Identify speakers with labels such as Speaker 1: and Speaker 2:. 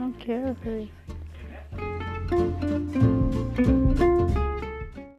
Speaker 1: I don't care.